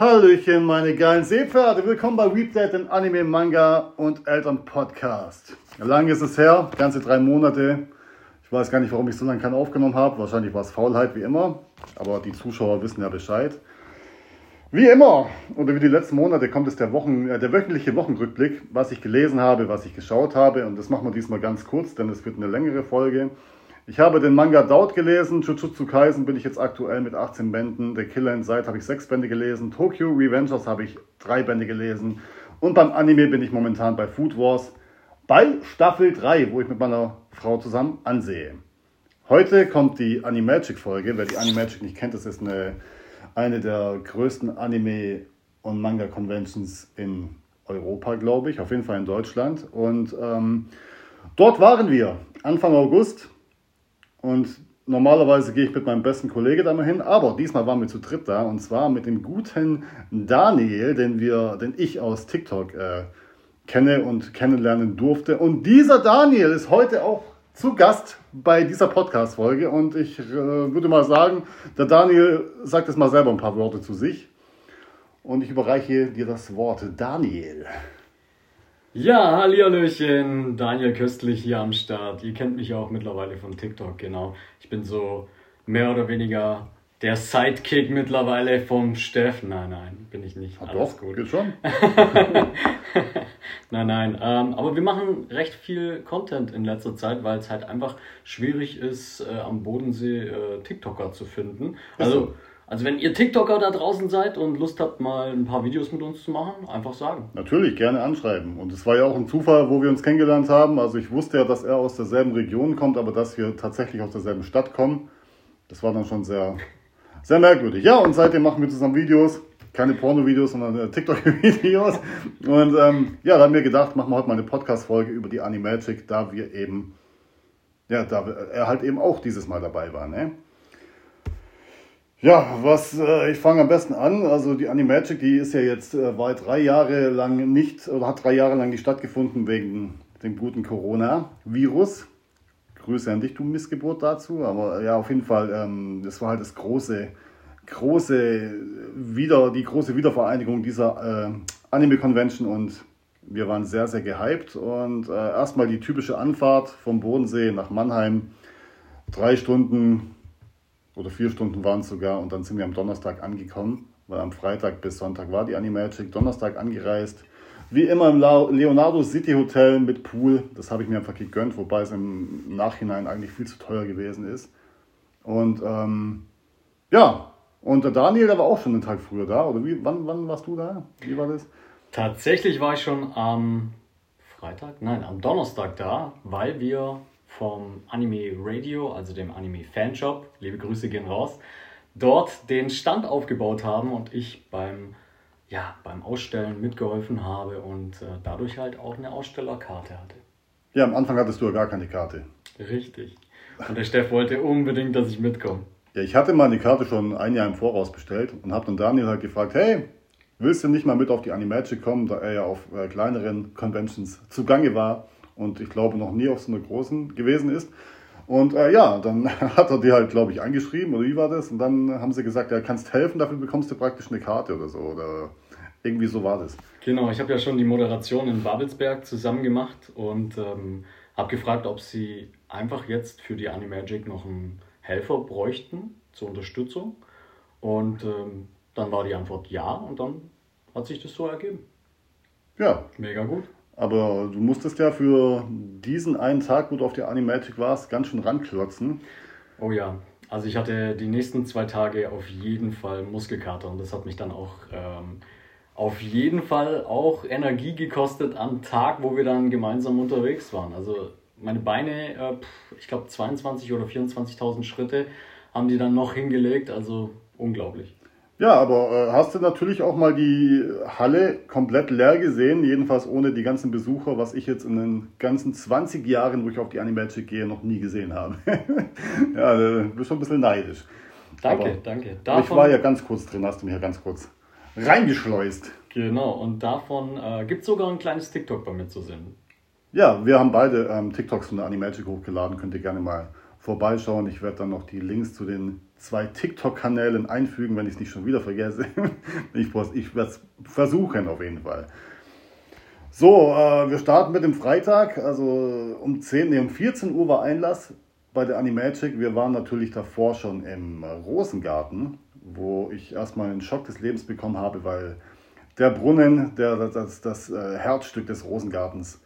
Hallöchen, meine geilen Seepferde. Willkommen bei Weepdate, dem Anime, Manga und Eltern Podcast. Lang ist es her, ganze drei Monate. Ich weiß gar nicht, warum ich so lange keinen aufgenommen habe. Wahrscheinlich war es Faulheit, wie immer. Aber die Zuschauer wissen ja Bescheid. Wie immer, oder wie die letzten Monate, kommt es der, Wochen, äh, der wöchentliche Wochenrückblick, was ich gelesen habe, was ich geschaut habe. Und das machen wir diesmal ganz kurz, denn es wird eine längere Folge. Ich habe den Manga Doubt gelesen, Jujutsu Kaisen bin ich jetzt aktuell mit 18 Bänden, The Killer Inside habe ich 6 Bände gelesen, Tokyo Revengers habe ich 3 Bände gelesen und beim Anime bin ich momentan bei Food Wars bei Staffel 3, wo ich mit meiner Frau zusammen ansehe. Heute kommt die Animagic-Folge. Wer die Animagic nicht kennt, das ist eine, eine der größten Anime- und Manga-Conventions in Europa, glaube ich, auf jeden Fall in Deutschland. Und ähm, dort waren wir Anfang August und normalerweise gehe ich mit meinem besten Kollegen da mal hin, aber diesmal waren wir zu dritt da und zwar mit dem guten Daniel, den wir, den ich aus TikTok äh, kenne und kennenlernen durfte. Und dieser Daniel ist heute auch zu Gast bei dieser Podcast-Folge und ich äh, würde mal sagen, der Daniel sagt jetzt mal selber ein paar Worte zu sich und ich überreiche dir das Wort. Daniel. Ja, Hallihallöchen, Daniel Köstlich hier am Start. Ihr kennt mich auch mittlerweile von TikTok, genau. Ich bin so mehr oder weniger der Sidekick mittlerweile vom Steff. Nein, nein, bin ich nicht. Hat Alles doch, gut. Geht schon. nein, nein. Ähm, aber wir machen recht viel Content in letzter Zeit, weil es halt einfach schwierig ist, äh, am Bodensee äh, TikToker zu finden. Also, also also wenn ihr TikToker da draußen seid und Lust habt, mal ein paar Videos mit uns zu machen, einfach sagen. Natürlich, gerne anschreiben. Und es war ja auch ein Zufall, wo wir uns kennengelernt haben. Also ich wusste ja, dass er aus derselben Region kommt, aber dass wir tatsächlich aus derselben Stadt kommen, das war dann schon sehr, sehr merkwürdig. Ja, und seitdem machen wir zusammen Videos. Keine Porno-Videos, sondern äh, TikTok-Videos. Und ähm, ja, da haben wir gedacht, machen wir heute mal eine Podcast-Folge über die Animagic, da wir eben, ja, da er halt eben auch dieses Mal dabei war. Ne? Ja, was äh, ich fange am besten an. Also die Animagic, die ist ja jetzt äh, war drei Jahre lang nicht oder hat drei Jahre lang nicht stattgefunden wegen dem guten Corona-Virus. Grüße an dich, du Missgeburt dazu. Aber ja, auf jeden Fall, ähm, das war halt das große, große wieder die große Wiedervereinigung dieser äh, Anime Convention und wir waren sehr, sehr gehypt. Und äh, erstmal die typische Anfahrt vom Bodensee nach Mannheim. Drei Stunden oder vier Stunden waren es sogar und dann sind wir am Donnerstag angekommen, weil am Freitag bis Sonntag war die Animagic, Donnerstag angereist. Wie immer im Leonardo City Hotel mit Pool, das habe ich mir einfach gegönnt, wobei es im Nachhinein eigentlich viel zu teuer gewesen ist. Und ähm, ja, und der Daniel, der war auch schon einen Tag früher da, oder wie, wann, wann warst du da? Wie war das? Tatsächlich war ich schon am Freitag, nein, am Donnerstag da, weil wir vom Anime Radio, also dem Anime Fanshop, liebe Grüße gehen raus, dort den Stand aufgebaut haben und ich beim, ja, beim Ausstellen mitgeholfen habe und äh, dadurch halt auch eine Ausstellerkarte hatte. Ja, am Anfang hattest du ja gar keine Karte. Richtig. Und der Steff wollte unbedingt, dass ich mitkomme. Ja, ich hatte meine Karte schon ein Jahr im Voraus bestellt und habe dann Daniel halt gefragt, hey, willst du nicht mal mit auf die Animagic kommen, da er ja auf äh, kleineren Conventions zugange war und ich glaube noch nie auf so einer großen gewesen ist. Und äh, ja, dann hat er die halt, glaube ich, angeschrieben oder wie war das? Und dann haben sie gesagt, ja, kannst helfen, dafür bekommst du praktisch eine Karte oder so. Oder irgendwie so war das. Genau, ich habe ja schon die Moderation in Babelsberg zusammen gemacht und ähm, habe gefragt, ob sie einfach jetzt für die Animagic noch einen Helfer bräuchten zur Unterstützung. Und ähm, dann war die Antwort ja und dann hat sich das so ergeben. Ja. Mega gut. Aber du musstest ja für diesen einen Tag, wo du auf der Animatic warst, ganz schön ranklotzen. Oh ja, also ich hatte die nächsten zwei Tage auf jeden Fall Muskelkater und das hat mich dann auch ähm, auf jeden Fall auch Energie gekostet am Tag, wo wir dann gemeinsam unterwegs waren. Also meine Beine, äh, ich glaube 22 oder 24.000 Schritte haben die dann noch hingelegt, also unglaublich. Ja, aber äh, hast du natürlich auch mal die Halle komplett leer gesehen, jedenfalls ohne die ganzen Besucher, was ich jetzt in den ganzen 20 Jahren, wo ich auf die Animagic gehe, noch nie gesehen habe. ja, du bist schon ein bisschen neidisch. Danke, aber, danke. Davon, ich war ja ganz kurz drin, hast du mich ja ganz kurz reingeschleust. Genau, und davon äh, gibt es sogar ein kleines TikTok bei mir zu sehen. Ja, wir haben beide ähm, TikToks von der Animagic hochgeladen, könnt ihr gerne mal vorbeischauen. Ich werde dann noch die Links zu den zwei TikTok-Kanälen einfügen, wenn ich es nicht schon wieder vergesse. ich ich werde es versuchen auf jeden Fall. So, äh, wir starten mit dem Freitag. Also um 10, nee, um 14 Uhr war Einlass bei der Animagic. Wir waren natürlich davor schon im Rosengarten, wo ich erstmal einen Schock des Lebens bekommen habe, weil der Brunnen, der, das, das, das äh, Herzstück des Rosengartens,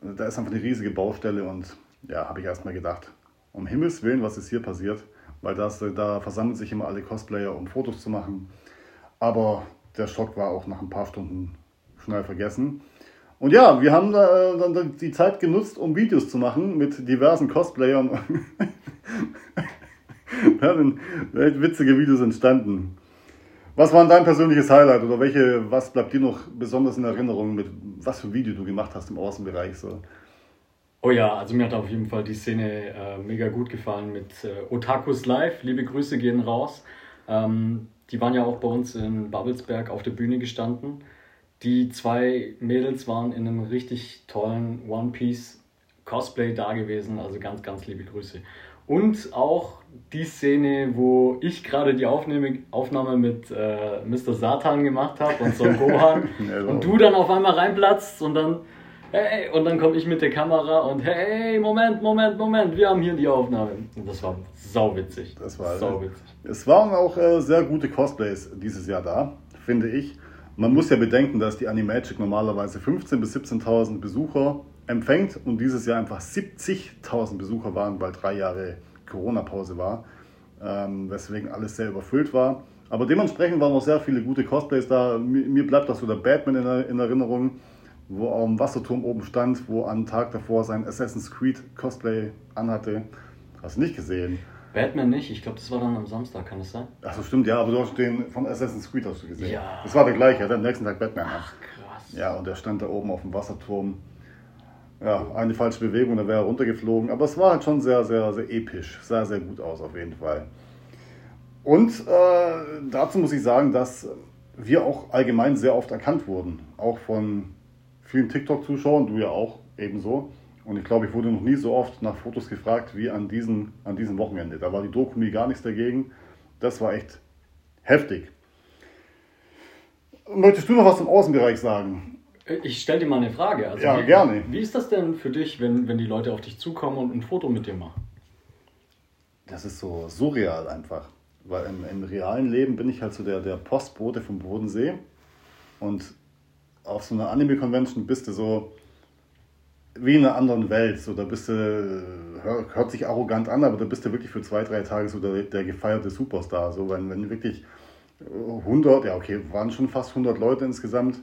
da ist einfach eine riesige Baustelle und ja, habe ich erstmal gedacht, um Himmels Willen, was ist hier passiert? Weil das, da versammeln sich immer alle Cosplayer, um Fotos zu machen. Aber der Schock war auch nach ein paar Stunden schnell vergessen. Und ja, wir haben äh, dann die Zeit genutzt, um Videos zu machen mit diversen Cosplayern. da sind witzige Videos entstanden. Was war dein persönliches Highlight oder welche, was bleibt dir noch besonders in Erinnerung mit was für ein Video du gemacht hast im Außenbereich? So? Oh ja, also mir hat auf jeden Fall die Szene äh, mega gut gefallen mit äh, Otakus Live. Liebe Grüße gehen raus. Ähm, die waren ja auch bei uns in Babelsberg auf der Bühne gestanden. Die zwei Mädels waren in einem richtig tollen One Piece Cosplay da gewesen. Also ganz, ganz liebe Grüße. Und auch die Szene, wo ich gerade die Aufnahme, Aufnahme mit äh, Mr. Satan gemacht habe und Son Gohan und du dann auf einmal reinplatzt und dann hey, und dann komme ich mit der Kamera und hey, Moment, Moment, Moment, wir haben hier die Aufnahme. Und das war sauwitzig. Das war sauwitzig. Es waren auch äh, sehr gute Cosplays dieses Jahr da, finde ich. Man muss ja bedenken, dass die Animagic normalerweise 15.000 bis 17.000 Besucher empfängt und dieses Jahr einfach 70.000 Besucher waren, weil drei Jahre Corona-Pause war, ähm, weswegen alles sehr überfüllt war. Aber dementsprechend waren auch sehr viele gute Cosplays da. Mir, mir bleibt auch so der Batman in, in, Erinnerung, wo am Wasserturm oben stand, wo am Tag davor sein Assassin's Creed Cosplay anhatte. Hast du nicht gesehen? Batman nicht, ich glaube, das war dann am Samstag, kann das sein? Achso, stimmt, ja, aber du hast den von Assassin's Creed hast du gesehen. Ja. Das war der gleiche, er hat am nächsten Tag Batman. Ach, krass. Ja, und der stand da oben auf dem Wasserturm ja, eine falsche Bewegung, dann wäre er runtergeflogen. Aber es war halt schon sehr, sehr, sehr episch. Sah sehr gut aus auf jeden Fall. Und äh, dazu muss ich sagen, dass wir auch allgemein sehr oft erkannt wurden. Auch von vielen TikTok-Zuschauern, du ja auch ebenso. Und ich glaube, ich wurde noch nie so oft nach Fotos gefragt wie an, diesen, an diesem Wochenende. Da war die Dokumi gar nichts dagegen. Das war echt heftig. Möchtest du noch was zum Außenbereich sagen? Ich stelle dir mal eine Frage. Also ja, wie, gerne. Wie ist das denn für dich, wenn, wenn die Leute auf dich zukommen und ein Foto mit dir machen? Das ist so surreal einfach. Weil im, im realen Leben bin ich halt so der, der Postbote vom Bodensee. Und auf so einer Anime-Convention bist du so wie in einer anderen Welt. So, da bist du, hört, hört sich arrogant an, aber da bist du wirklich für zwei, drei Tage so der, der gefeierte Superstar. So, wenn, wenn wirklich 100, ja okay, waren schon fast 100 Leute insgesamt,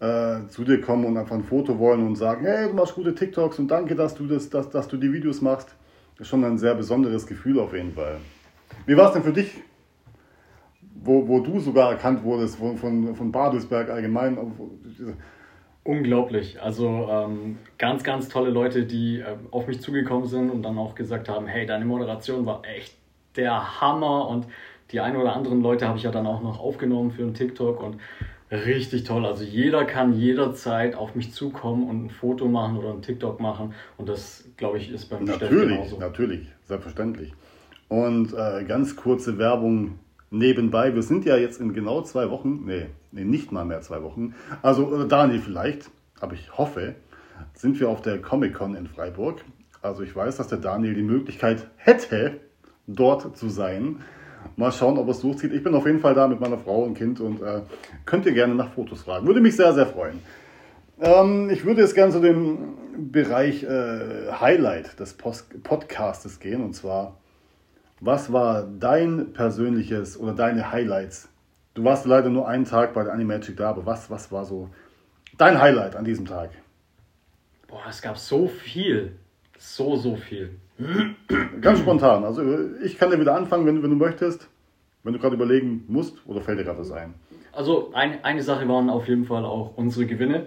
äh, zu dir kommen und einfach ein Foto wollen und sagen, hey, du machst gute TikToks und danke, dass du, das, dass, dass du die Videos machst. Das ist schon ein sehr besonderes Gefühl auf jeden Fall. Wie war es denn für dich, wo, wo du sogar erkannt wurdest von, von, von Badelsberg allgemein? Unglaublich. Also ähm, ganz, ganz tolle Leute, die äh, auf mich zugekommen sind und dann auch gesagt haben, hey, deine Moderation war echt der Hammer und die ein oder anderen Leute habe ich ja dann auch noch aufgenommen für einen TikTok und Richtig toll. Also jeder kann jederzeit auf mich zukommen und ein Foto machen oder ein TikTok machen. Und das, glaube ich, ist beim Natürlich, genauso. natürlich, selbstverständlich. Und äh, ganz kurze Werbung nebenbei. Wir sind ja jetzt in genau zwei Wochen, nee, nee nicht mal mehr zwei Wochen. Also äh, Daniel vielleicht, aber ich hoffe, sind wir auf der Comic-Con in Freiburg. Also ich weiß, dass der Daniel die Möglichkeit hätte, dort zu sein. Mal schauen, ob es durchzieht. Ich bin auf jeden Fall da mit meiner Frau und Kind und äh, könnt ihr gerne nach Fotos fragen. Würde mich sehr, sehr freuen. Ähm, ich würde jetzt gerne zu dem Bereich äh, Highlight des Post Podcastes gehen und zwar, was war dein persönliches oder deine Highlights? Du warst leider nur einen Tag bei der Animagic da, aber was, was war so dein Highlight an diesem Tag? Boah, es gab so viel. So, so viel. Ganz spontan. Also ich kann dir wieder anfangen, wenn, wenn du möchtest. Wenn du gerade überlegen musst oder fällt dir gerade was ein? Also ein, eine Sache waren auf jeden Fall auch unsere Gewinne.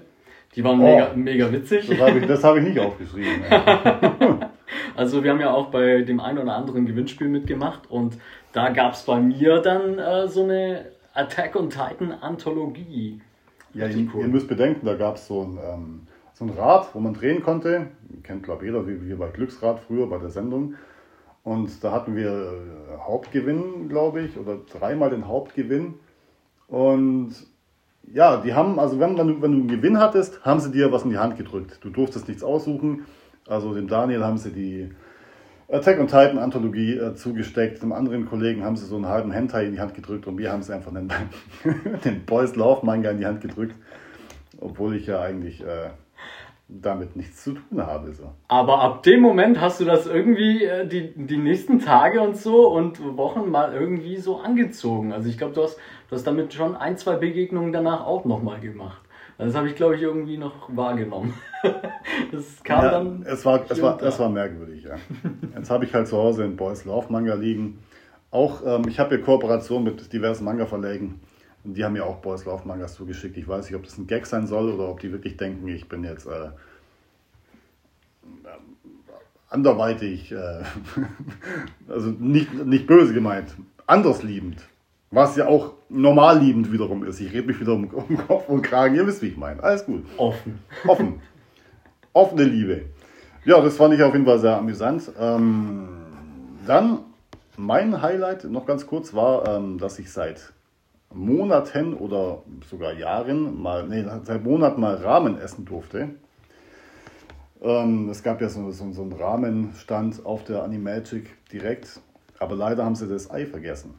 Die waren oh, mega, mega witzig. Das habe ich, hab ich nicht aufgeschrieben. also wir haben ja auch bei dem einen oder anderen Gewinnspiel mitgemacht und da gab es bei mir dann äh, so eine Attack on Titan Anthologie. Ja, ihr, cool. ihr, müsst bedenken, da gab es so ein... Ähm, so ein Rad, wo man drehen konnte. Kennt glaube jeder, wie, wie bei Glücksrad früher bei der Sendung. Und da hatten wir äh, Hauptgewinn, glaube ich, oder dreimal den Hauptgewinn. Und ja, die haben, also wenn, wenn, du, wenn du einen Gewinn hattest, haben sie dir was in die Hand gedrückt. Du durftest nichts aussuchen. Also dem Daniel haben sie die Attack on Titan Anthologie äh, zugesteckt. Dem anderen Kollegen haben sie so einen halben Hentai in die Hand gedrückt und mir haben sie einfach den, den Boys Love Manga in die Hand gedrückt. Obwohl ich ja eigentlich äh, damit nichts zu tun habe. So. Aber ab dem Moment hast du das irgendwie äh, die, die nächsten Tage und so und Wochen mal irgendwie so angezogen. Also ich glaube, du hast, du hast damit schon ein, zwei Begegnungen danach auch nochmal gemacht. Das habe ich, glaube ich, irgendwie noch wahrgenommen. das kam ja, dann. Es war, es, war, es war merkwürdig, ja. Jetzt habe ich halt zu Hause einen Boys Love Manga liegen. Auch, ähm, ich habe hier Kooperation mit diversen Manga-Verlägen. Und die haben mir auch Boys Love Mangas zugeschickt. Ich weiß nicht, ob das ein Gag sein soll oder ob die wirklich denken, ich bin jetzt äh, anderweitig, äh, also nicht, nicht böse gemeint, andersliebend. Was ja auch normal liebend wiederum ist. Ich rede mich wieder um, um Kopf und Kragen. Ihr wisst, wie ich meine. Alles gut. Offen. Offen. Offene Liebe. Ja, das fand ich auf jeden Fall sehr amüsant. Ähm, dann mein Highlight noch ganz kurz war, ähm, dass ich seit Monaten oder sogar Jahren mal, nee, seit Monaten mal Rahmen essen durfte. Ähm, es gab ja so, so, so einen Rahmenstand auf der Animagic direkt, aber leider haben sie das Ei vergessen.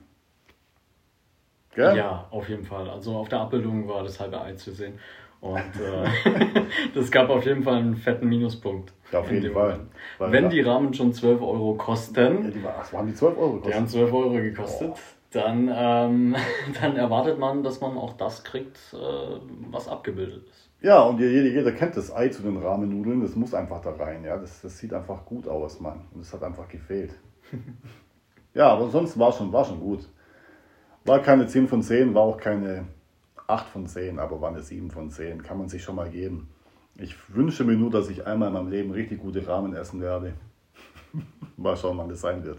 Gell? Ja, auf jeden Fall. Also auf der Abbildung war das halbe Ei zu sehen. Und äh, das gab auf jeden Fall einen fetten Minuspunkt. Ja, auf jeden Fall. Wenn die Rahmen schon 12 Euro kosten. Ja, die war, ach, waren die 12 Euro gekostet? Die haben 12 Euro gekostet. Oh. Dann, ähm, dann erwartet man, dass man auch das kriegt, äh, was abgebildet ist. Ja, und jeder, jeder kennt das Ei zu den Rahmennudeln, das muss einfach da rein. Ja? Das, das sieht einfach gut aus, Mann. Und es hat einfach gefehlt. ja, aber sonst war schon, war schon gut. War keine 10 von 10, war auch keine 8 von 10, aber war eine 7 von 10. Kann man sich schon mal geben. Ich wünsche mir nur, dass ich einmal in meinem Leben richtig gute Rahmen essen werde. mal schauen, wann das sein wird.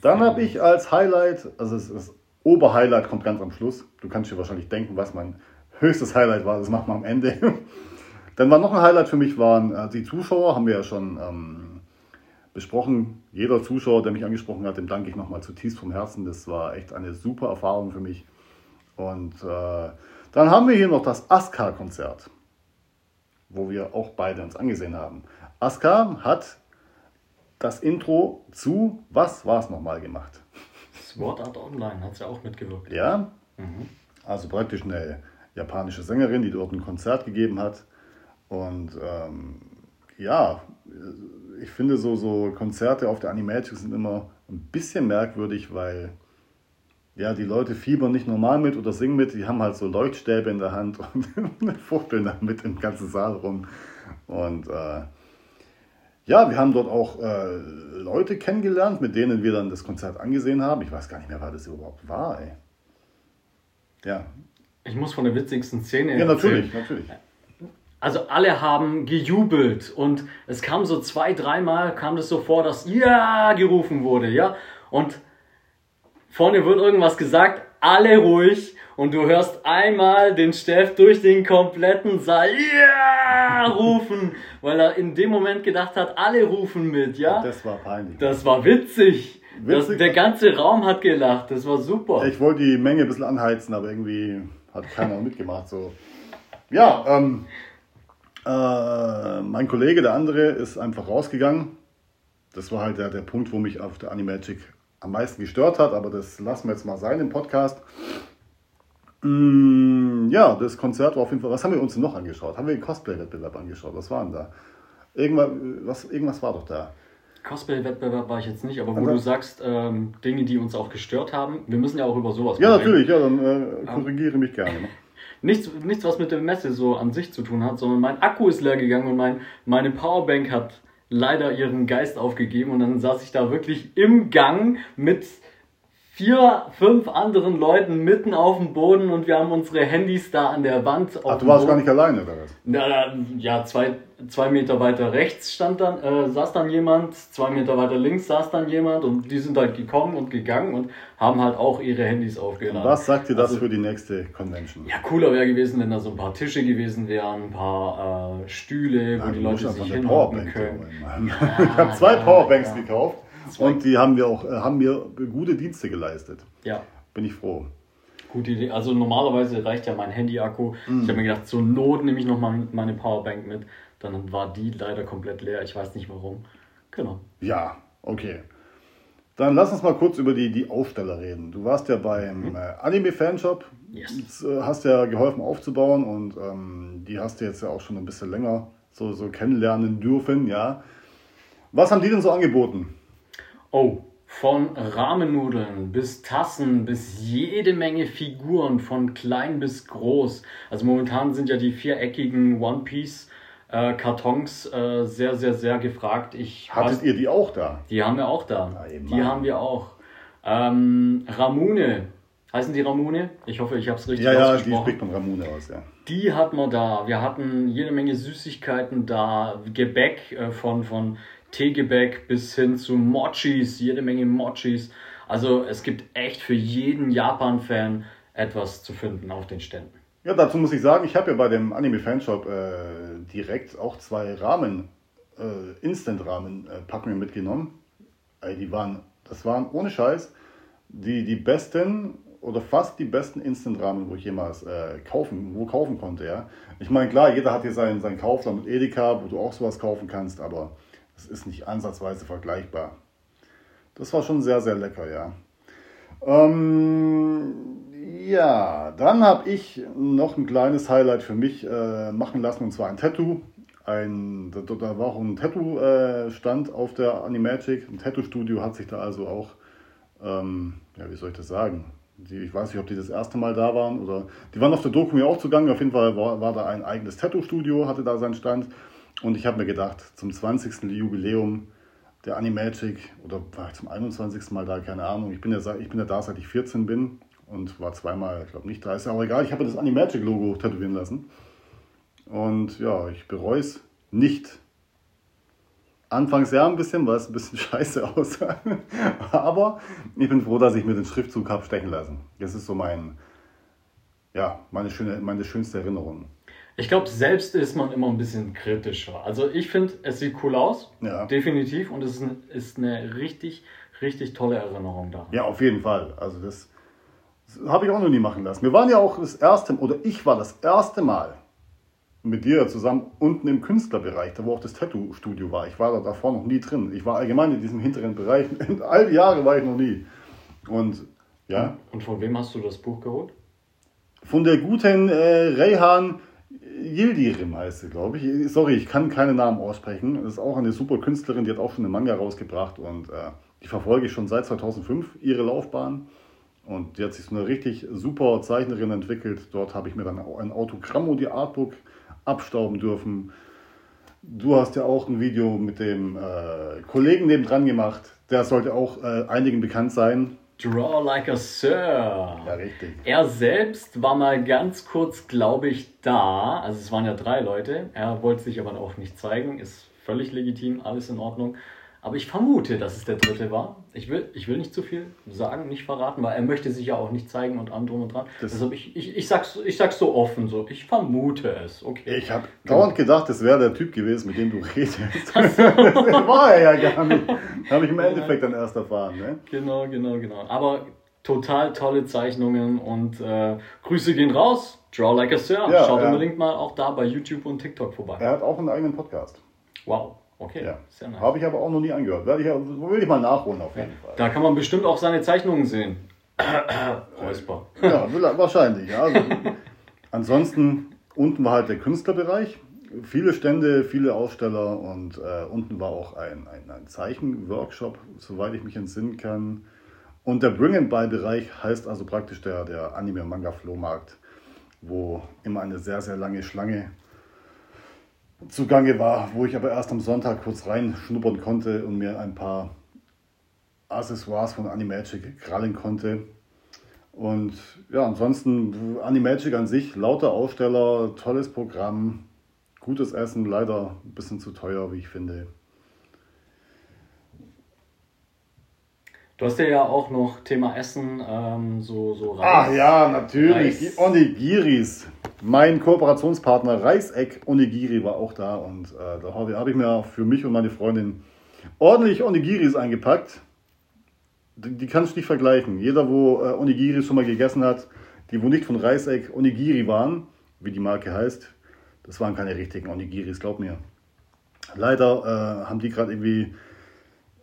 Dann habe ich als Highlight, also das Oberhighlight kommt ganz am Schluss. Du kannst dir wahrscheinlich denken, was mein höchstes Highlight war. Das machen wir am Ende. Dann war noch ein Highlight für mich, waren äh, die Zuschauer, haben wir ja schon ähm, besprochen. Jeder Zuschauer, der mich angesprochen hat, dem danke ich nochmal zutiefst vom Herzen. Das war echt eine super Erfahrung für mich. Und äh, dann haben wir hier noch das Aska-Konzert, wo wir auch beide uns angesehen haben. Aska hat das Intro zu, was war es nochmal gemacht? Sword Art Online hat es ja auch mitgewirkt. Ja, mhm. also praktisch eine japanische Sängerin, die dort ein Konzert gegeben hat. Und ähm, ja, ich finde so, so Konzerte auf der Animagic sind immer ein bisschen merkwürdig, weil ja, die Leute fiebern nicht normal mit oder singen mit, die haben halt so Leuchtstäbe in der Hand und fuchteln damit im ganzen Saal rum. Und äh, ja, wir haben dort auch äh, Leute kennengelernt, mit denen wir dann das Konzert angesehen haben. Ich weiß gar nicht mehr, was das überhaupt war. Ey. Ja. Ich muss von der witzigsten Szene Ja, natürlich, natürlich. Also alle haben gejubelt und es kam so zwei, dreimal kam das so vor, dass ja gerufen wurde, ja. Und vorne wird irgendwas gesagt, alle ruhig und du hörst einmal den Steff durch den kompletten Saal ja rufen, weil er in dem Moment gedacht hat, alle rufen mit, ja? Das war peinlich. Das war witzig. witzig das, der ganze Raum hat gelacht, das war super. Ich wollte die Menge ein bisschen anheizen, aber irgendwie hat keiner mitgemacht. So. Ja, ähm, äh, mein Kollege, der andere, ist einfach rausgegangen. Das war halt der, der Punkt, wo mich auf der Animagic am meisten gestört hat, aber das lassen wir jetzt mal sein im Podcast. Mm, ja, das Konzert war auf jeden Fall. Was haben wir uns noch angeschaut? Haben wir den Cosplay-Wettbewerb angeschaut? Was war denn da? Irgendwas, was, irgendwas war doch da. Cosplay-Wettbewerb war ich jetzt nicht, aber wo also, du sagst, ähm, Dinge, die uns auch gestört haben, wir müssen ja auch über sowas Ja, natürlich, ja, dann äh, korrigiere ähm, mich gerne. Nichts, nichts, was mit der Messe so an sich zu tun hat, sondern mein Akku ist leer gegangen und mein, meine Powerbank hat leider ihren Geist aufgegeben und dann saß ich da wirklich im Gang mit vier, fünf anderen Leuten mitten auf dem Boden und wir haben unsere Handys da an der Wand. Ach, du warst Boden. gar nicht alleine, oder was? Ja, zwei, zwei Meter weiter rechts stand dann, äh, saß dann jemand, zwei Meter weiter links saß dann jemand und die sind halt gekommen und gegangen und haben halt auch ihre Handys aufgeladen. Und was sagt dir das also, für die nächste Convention? Ja, cooler wäre gewesen, wenn da so ein paar Tische gewesen wären, ein paar äh, Stühle, wo ja, die Leute sich hinhocken können. Ja, ich habe zwei Powerbanks ja. gekauft Und die haben mir auch äh, haben mir gute Dienste geleistet. Ja. Bin ich froh. Gute Idee. Also normalerweise reicht ja mein Handy-Akku. Mhm. Ich habe mir gedacht, zur Not nehme ich noch mal meine Powerbank mit. Dann war die leider komplett leer. Ich weiß nicht warum. Genau. Ja, okay. Dann lass uns mal kurz über die, die Aufsteller reden. Du warst ja beim mhm. äh, Anime-Fanshop, yes. Äh, hast ja geholfen aufzubauen und ähm, die hast du jetzt ja auch schon ein bisschen länger so, so kennenlernen dürfen, ja. Was haben die denn so angeboten? Oh, von Rahmennudeln bis Tassen bis jede Menge Figuren von klein bis groß. Also momentan sind ja die viereckigen One Piece äh, Kartons äh, sehr, sehr, sehr gefragt. Ich Hattet ihr die auch da? Die haben wir auch da. Na, die haben wir auch. Ähm, Ramune, heißen die Ramune? Ich hoffe, ich habe es richtig ja, ja, ausgesprochen. Ja, die spricht man Ramune aus, ja. Die hatten wir da. Wir hatten jede Menge Süßigkeiten da, Gebäck äh, von, von Teegebäck bis hin zu Mochis, jede Menge Mochis. Also es gibt echt für jeden Japan-Fan etwas zu finden auf den Ständen. Ja, dazu muss ich sagen, ich habe ja bei dem Anime Fanshop äh, direkt auch zwei Rahmen, äh, Instant-Rahmen-Packungen mitgenommen. Ey, die waren, das waren ohne Scheiß die, die besten oder fast die besten Instant-Rahmen, wo ich jemals äh, kaufen, wo kaufen konnte. Ja? Ich meine, klar, jeder hat hier seinen, seinen Kaufland mit Edeka, wo du auch sowas kaufen kannst, aber das ist nicht ansatzweise vergleichbar. Das war schon sehr, sehr lecker, ja. Ähm, ja, dann habe ich noch ein kleines Highlight für mich äh, machen lassen und zwar ein Tattoo. Ein, da, da war auch ein Tattoo-Stand äh, auf der Animagic. Ein Tattoo-Studio hat sich da also auch, ähm, ja, wie soll ich das sagen? Die, ich weiß nicht, ob die das erste Mal da waren oder die waren auf der Doku mir auch zugange. Auf jeden Fall war, war da ein eigenes Tattoo-Studio, hatte da seinen Stand. Und ich habe mir gedacht, zum 20. Jubiläum der Animagic oder war ich zum 21. Mal da, keine Ahnung. Ich bin ja, ich bin ja da, seit ich 14 bin und war zweimal, ich glaube nicht da, ist ja auch egal. Ich habe das Animagic-Logo tätowieren lassen. Und ja, ich bereue es nicht. Anfangs ja ein bisschen, weil es ein bisschen scheiße aussah. Aber ich bin froh, dass ich mir den Schriftzug habe stechen lassen. Das ist so mein, ja, meine, schöne, meine schönste Erinnerung. Ich glaube, selbst ist man immer ein bisschen kritischer. Also ich finde, es sieht cool aus, ja. definitiv, und es ist, eine, ist eine richtig, richtig tolle Erinnerung da. Ja, auf jeden Fall. Also das, das habe ich auch noch nie machen lassen. Wir waren ja auch das erste, oder ich war das erste Mal mit dir zusammen unten im Künstlerbereich, da wo auch das Tattoo-Studio war. Ich war da davor noch nie drin. Ich war allgemein in diesem hinteren Bereich. In all die Jahre war ich noch nie. Und ja. Und von wem hast du das Buch geholt? Von der guten äh, Reyhan Yildirim heißt sie, glaube ich. Sorry, ich kann keine Namen aussprechen. Das ist auch eine super Künstlerin, die hat auch schon eine Manga rausgebracht und äh, die verfolge ich schon seit 2005, ihre Laufbahn. Und die hat sich so eine richtig super Zeichnerin entwickelt. Dort habe ich mir dann ein Autogramm und die Artbook abstauben dürfen. Du hast ja auch ein Video mit dem äh, Kollegen nebendran gemacht. Der sollte auch äh, einigen bekannt sein. Draw like a Sir. Ja, richtig. Er selbst war mal ganz kurz, glaube ich, da. Also es waren ja drei Leute. Er wollte sich aber auch nicht zeigen. Ist völlig legitim, alles in Ordnung. Aber ich vermute, dass es der dritte war. Ich will, ich will nicht zu viel sagen, nicht verraten, weil er möchte sich ja auch nicht zeigen und allem drum und dran. Das Deshalb ich, ich, ich, sag's, ich sag's so offen, so ich vermute es. Okay. Ich habe dauernd gedacht, das wäre der Typ gewesen, mit dem du redest. das war er ja gar nicht. Habe ich im Endeffekt dann erst erfahren. Ne? Genau, genau, genau. Aber total tolle Zeichnungen und äh, Grüße gehen raus. Draw like a Sir. Ja, Schaut ja. unbedingt mal auch da bei YouTube und TikTok vorbei. Er hat auch einen eigenen Podcast. Wow. Okay, ja. sehr nice. Habe ich aber auch noch nie angehört. Werde ich, will ich mal nachholen auf jeden Fall. Da kann man bestimmt auch seine Zeichnungen sehen. Räusper. Ja, wahrscheinlich. Ja. Also, ansonsten, unten war halt der Künstlerbereich. Viele Stände, viele Aussteller und äh, unten war auch ein, ein, ein Zeichenworkshop, soweit ich mich entsinnen kann. Und der Bring-and-Buy-Bereich heißt also praktisch der, der Anime-Manga-Flohmarkt, wo immer eine sehr, sehr lange Schlange zugange war, wo ich aber erst am Sonntag kurz reinschnuppern konnte und mir ein paar Accessoires von Animagic krallen konnte. Und ja, ansonsten Animagic an sich, lauter Aussteller, tolles Programm, gutes Essen, leider ein bisschen zu teuer, wie ich finde. Du hast ja auch noch Thema Essen, ähm, so, so Reis. Ah ja, natürlich, Reis. die Onigiris. Mein Kooperationspartner Reiseck Onigiri war auch da und äh, da habe hab ich mir für mich und meine Freundin ordentlich Onigiris eingepackt. Die, die kannst du nicht vergleichen. Jeder, wo äh, Onigiri schon mal gegessen hat, die wo nicht von Reiseck Onigiri waren, wie die Marke heißt, das waren keine richtigen Onigiris, glaub mir. Leider äh, haben die gerade irgendwie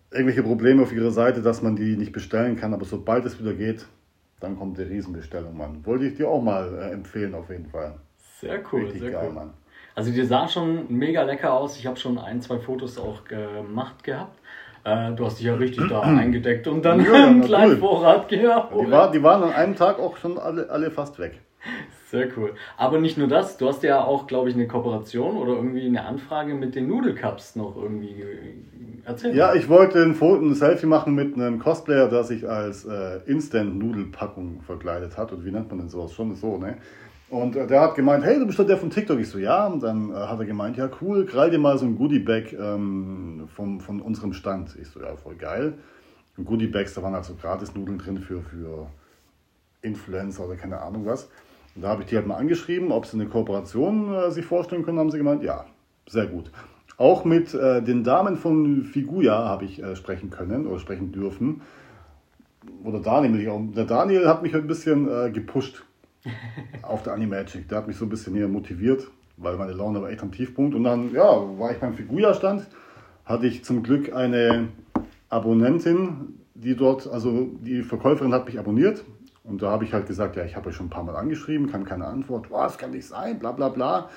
irgendwelche Probleme auf ihrer Seite, dass man die nicht bestellen kann. Aber sobald es wieder geht, dann kommt die Riesenbestellung, Mann. Wollte ich dir auch mal äh, empfehlen, auf jeden Fall. Sehr cool, Richtig sehr geil, cool. Mann. Also die sahen schon mega lecker aus. Ich habe schon ein, zwei Fotos auch gemacht gehabt. Äh, du hast dich ja richtig da eingedeckt und dann ja, einen kleinen Vorrat gehabt. Die, war, die waren an einem Tag auch schon alle, alle fast weg. Sehr cool. Aber nicht nur das, du hast ja auch, glaube ich, eine Kooperation oder irgendwie eine Anfrage mit den Nudelcups noch irgendwie erzählt. Ja, ich wollte ein, Foto, ein Selfie machen mit einem Cosplayer, der sich als äh, Instant-Nudelpackung verkleidet hat. Oder wie nennt man denn sowas? Schon so, ne? Und äh, der hat gemeint, hey, du bist doch der von TikTok. Ich so, ja. Und dann äh, hat er gemeint, ja, cool, krall dir mal so ein Goodie-Bag ähm, vom, von unserem Stand. Ich so, ja, voll geil. Und Goodie-Bags, da waren halt so Gratis-Nudeln drin für, für Influencer oder keine Ahnung was. Und da habe ich die halt mal angeschrieben, ob sie eine Kooperation äh, sich vorstellen können. haben sie gemeint, ja, sehr gut. Auch mit äh, den Damen von Figuya habe ich äh, sprechen können oder sprechen dürfen. Oder Daniel, der Daniel hat mich ein bisschen äh, gepusht auf der Animagic. Der hat mich so ein bisschen hier motiviert, weil meine Laune war echt am Tiefpunkt. Und dann, ja, war ich beim Figuya-Stand, hatte ich zum Glück eine Abonnentin, die dort, also die Verkäuferin hat mich abonniert. Und da habe ich halt gesagt, ja, ich habe euch schon ein paar Mal angeschrieben, kann keine Antwort, was kann nicht sein, bla bla bla.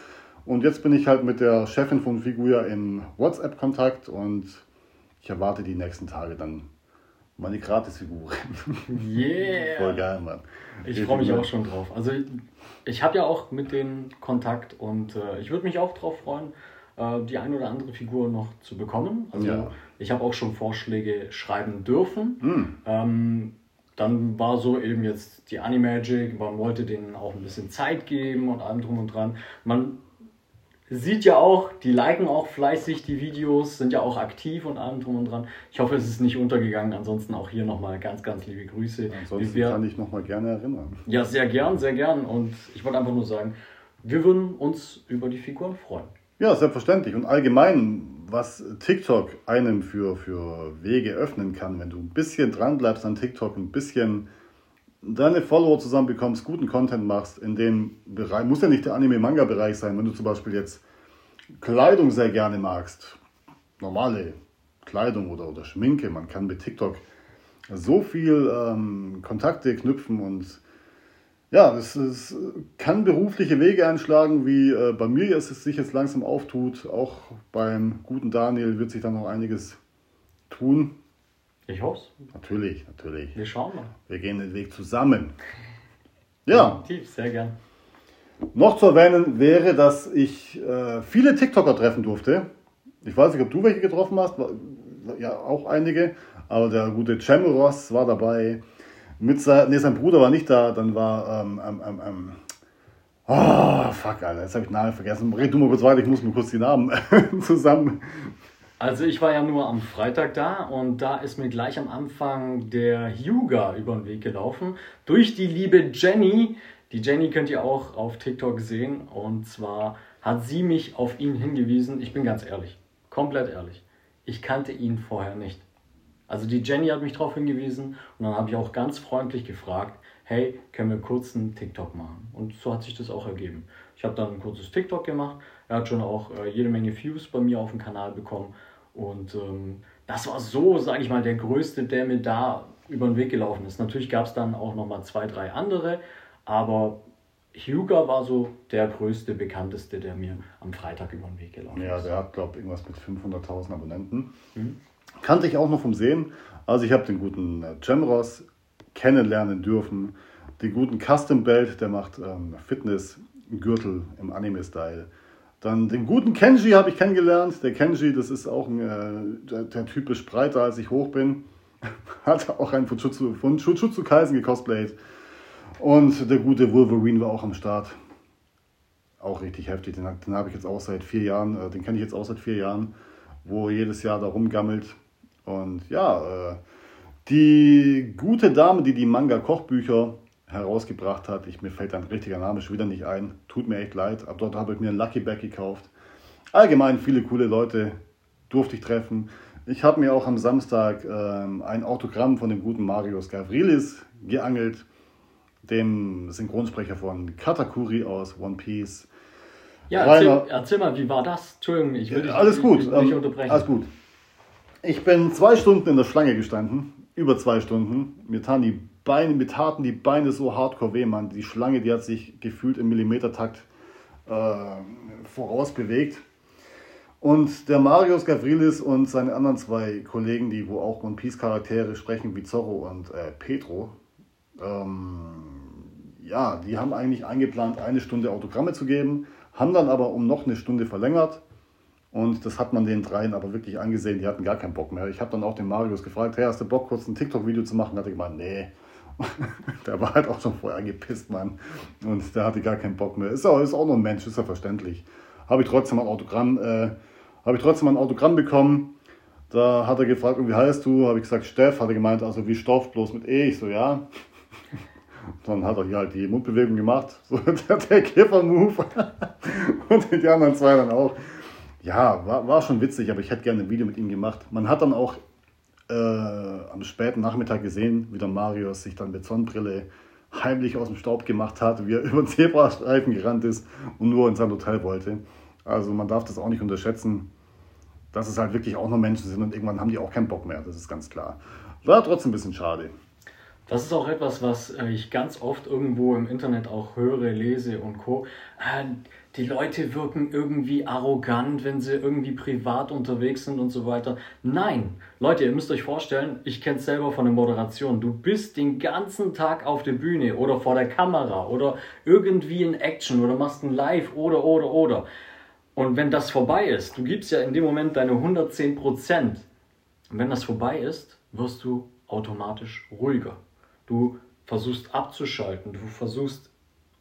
Und jetzt bin ich halt mit der Chefin von Figuya in WhatsApp-Kontakt und ich erwarte die nächsten Tage dann meine Gratisfigur. Yeah! Voll geil, Mann. Ich freue mich auch schon drauf. Also ich, ich habe ja auch mit denen Kontakt und äh, ich würde mich auch drauf freuen, äh, die eine oder andere Figur noch zu bekommen. Also ja. ich habe auch schon Vorschläge schreiben dürfen. Mm. Ähm, dann war so eben jetzt die Animagic, man wollte denen auch ein bisschen Zeit geben und allem drum und dran. Man sieht ja auch, die liken auch fleißig die Videos, sind ja auch aktiv und allem drum und dran. Ich hoffe, es ist nicht untergegangen. Ansonsten auch hier nochmal ganz, ganz liebe Grüße. Ansonsten wir, kann ich nochmal gerne erinnern. Ja, sehr gern, sehr gern. Und ich wollte einfach nur sagen, wir würden uns über die Figuren freuen. Ja, selbstverständlich. Und allgemein, was TikTok einem für, für Wege öffnen kann, wenn du ein bisschen dran bleibst an TikTok, ein bisschen deine Follower zusammenbekommst, guten Content machst in dem Bereich, muss ja nicht der Anime-Manga-Bereich sein, wenn du zum Beispiel jetzt Kleidung sehr gerne magst, normale Kleidung oder, oder Schminke, man kann mit TikTok so viel ähm, Kontakte knüpfen und ja, es, es, kann berufliche Wege einschlagen, wie äh, bei mir es sich jetzt langsam auftut. Auch beim guten Daniel wird sich dann noch einiges tun. Ich hoffe es. Natürlich, natürlich. Wir schauen mal. Wir gehen den Weg zusammen. Ja. Definitiv, sehr gern. Noch zu erwähnen wäre, dass ich äh, viele TikToker treffen durfte. Ich weiß nicht, ob du welche getroffen hast. Ja, auch einige. Aber der gute Cem Ross war dabei. Mit sein, nee, sein Bruder war nicht da. Dann war ähm, ähm, ähm, Oh, fuck, Alter, jetzt habe ich den Namen vergessen. Red du mal kurz weiter, ich muss mir kurz die Namen zusammen also ich war ja nur am Freitag da und da ist mir gleich am Anfang der Hyuga über den Weg gelaufen. Durch die liebe Jenny. Die Jenny könnt ihr auch auf TikTok sehen. Und zwar hat sie mich auf ihn hingewiesen. Ich bin ganz ehrlich, komplett ehrlich. Ich kannte ihn vorher nicht. Also die Jenny hat mich darauf hingewiesen und dann habe ich auch ganz freundlich gefragt, hey, können wir kurz einen TikTok machen? Und so hat sich das auch ergeben. Ich habe dann ein kurzes TikTok gemacht. Er hat schon auch äh, jede Menge Views bei mir auf dem Kanal bekommen. Und ähm, das war so, sage ich mal, der größte, der mir da über den Weg gelaufen ist. Natürlich gab es dann auch nochmal zwei, drei andere, aber Hugo war so der größte, bekannteste, der mir am Freitag über den Weg gelaufen ist. Ja, der hat, glaube ich, irgendwas mit 500.000 Abonnenten. Mhm. Kannte ich auch noch vom Sehen. Also ich habe den guten äh, Gemros kennenlernen dürfen. Den guten Custom Belt, der macht ähm, Fitness-Gürtel im Anime-Style. Dann den guten Kenji habe ich kennengelernt. Der Kenji, das ist auch ein, äh, der, der, typisch breiter, als ich hoch bin. Hat auch einen von Jutsu, von Jujutsu Kaisen gecosplayt. Und der gute Wolverine war auch am Start. Auch richtig heftig. Den, den habe ich jetzt auch seit vier Jahren, äh, den kenne ich jetzt auch seit vier Jahren, wo jedes Jahr da rumgammelt. Und ja, äh, die gute Dame, die die Manga-Kochbücher herausgebracht hat. Ich, mir fällt ein richtiger Name schon wieder nicht ein. Tut mir echt leid. Aber dort habe ich mir ein Lucky Bag gekauft. Allgemein viele coole Leute durfte ich treffen. Ich habe mir auch am Samstag ähm, ein Autogramm von dem guten Marius Gavrilis geangelt, dem Synchronsprecher von Katakuri aus One Piece. Ja, erzähl, erzähl, mal, wie war das? Entschuldigung, ich will dich alles gut, nicht ähm, unterbrechen. Alles gut. Ich bin zwei Stunden in der Schlange gestanden, über zwei Stunden. Mir taten die Beine, mir taten die Beine so hardcore weh, Mann. Die Schlange, die hat sich gefühlt im Millimetertakt äh, voraus bewegt. Und der Marius Gavrilis und seine anderen zwei Kollegen, die wo auch One Piece Charaktere sprechen, wie Zorro und äh, Petro, ähm, ja, die haben eigentlich eingeplant, eine Stunde Autogramme zu geben, haben dann aber um noch eine Stunde verlängert. Und das hat man den dreien aber wirklich angesehen, die hatten gar keinen Bock mehr. Ich habe dann auch den Marius gefragt, hey, hast du Bock, kurz ein TikTok-Video zu machen? Da hat er gemeint, nee. der war halt auch schon vorher gepisst, Mann. Und der hatte gar keinen Bock mehr. Ist auch, ist auch nur ein Mensch, ist ja verständlich. Habe ich trotzdem ein Autogramm äh, habe ich trotzdem ein Autogramm bekommen. Da hat er gefragt, wie heißt du? Habe ich gesagt, Steff. Hat er gemeint, also wie Stoff, bloß mit E. Ich so, ja. Dann hat er hier halt die Mundbewegung gemacht. So der Kiffer-Move. Und die anderen zwei dann auch. Ja, war, war schon witzig, aber ich hätte gerne ein Video mit ihm gemacht. Man hat dann auch äh, am späten Nachmittag gesehen, wie der Marius sich dann mit Sonnenbrille heimlich aus dem Staub gemacht hat, wie er über den Zebrastreifen gerannt ist und nur in sein Hotel wollte. Also man darf das auch nicht unterschätzen dass es halt wirklich auch nur Menschen sind und irgendwann haben die auch keinen Bock mehr, das ist ganz klar. War trotzdem ein bisschen schade. Das ist auch etwas, was äh, ich ganz oft irgendwo im Internet auch höre, lese und co. Äh, die Leute wirken irgendwie arrogant, wenn sie irgendwie privat unterwegs sind und so weiter. Nein, Leute, ihr müsst euch vorstellen, ich kenne es selber von der Moderation. Du bist den ganzen Tag auf der Bühne oder vor der Kamera oder irgendwie in Action oder machst ein Live oder oder oder. Und wenn das vorbei ist, du gibst ja in dem Moment deine 110 Prozent. Und wenn das vorbei ist, wirst du automatisch ruhiger. Du versuchst abzuschalten, du versuchst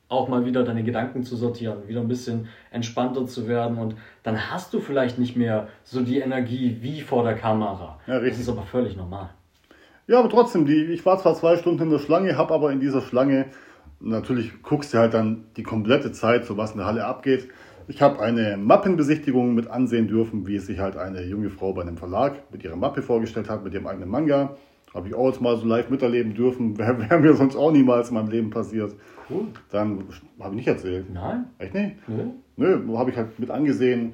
auch mal wieder deine Gedanken zu sortieren, wieder ein bisschen entspannter zu werden und dann hast du vielleicht nicht mehr so die Energie wie vor der Kamera. Ja, richtig. Das ist aber völlig normal. Ja, aber trotzdem, die, ich war zwar zwei Stunden in der Schlange, habe aber in dieser Schlange, natürlich guckst du halt dann die komplette Zeit, so was in der Halle abgeht. Ich habe eine Mappenbesichtigung mit ansehen dürfen, wie es sich halt eine junge Frau bei einem Verlag mit ihrer Mappe vorgestellt hat, mit ihrem eigenen Manga. Habe ich auch jetzt mal so live miterleben dürfen. Wäre wär mir sonst auch niemals in meinem Leben passiert. Cool. Dann habe ich nicht erzählt. Nein. Echt nicht? Nö. Nö, habe ich halt mit angesehen.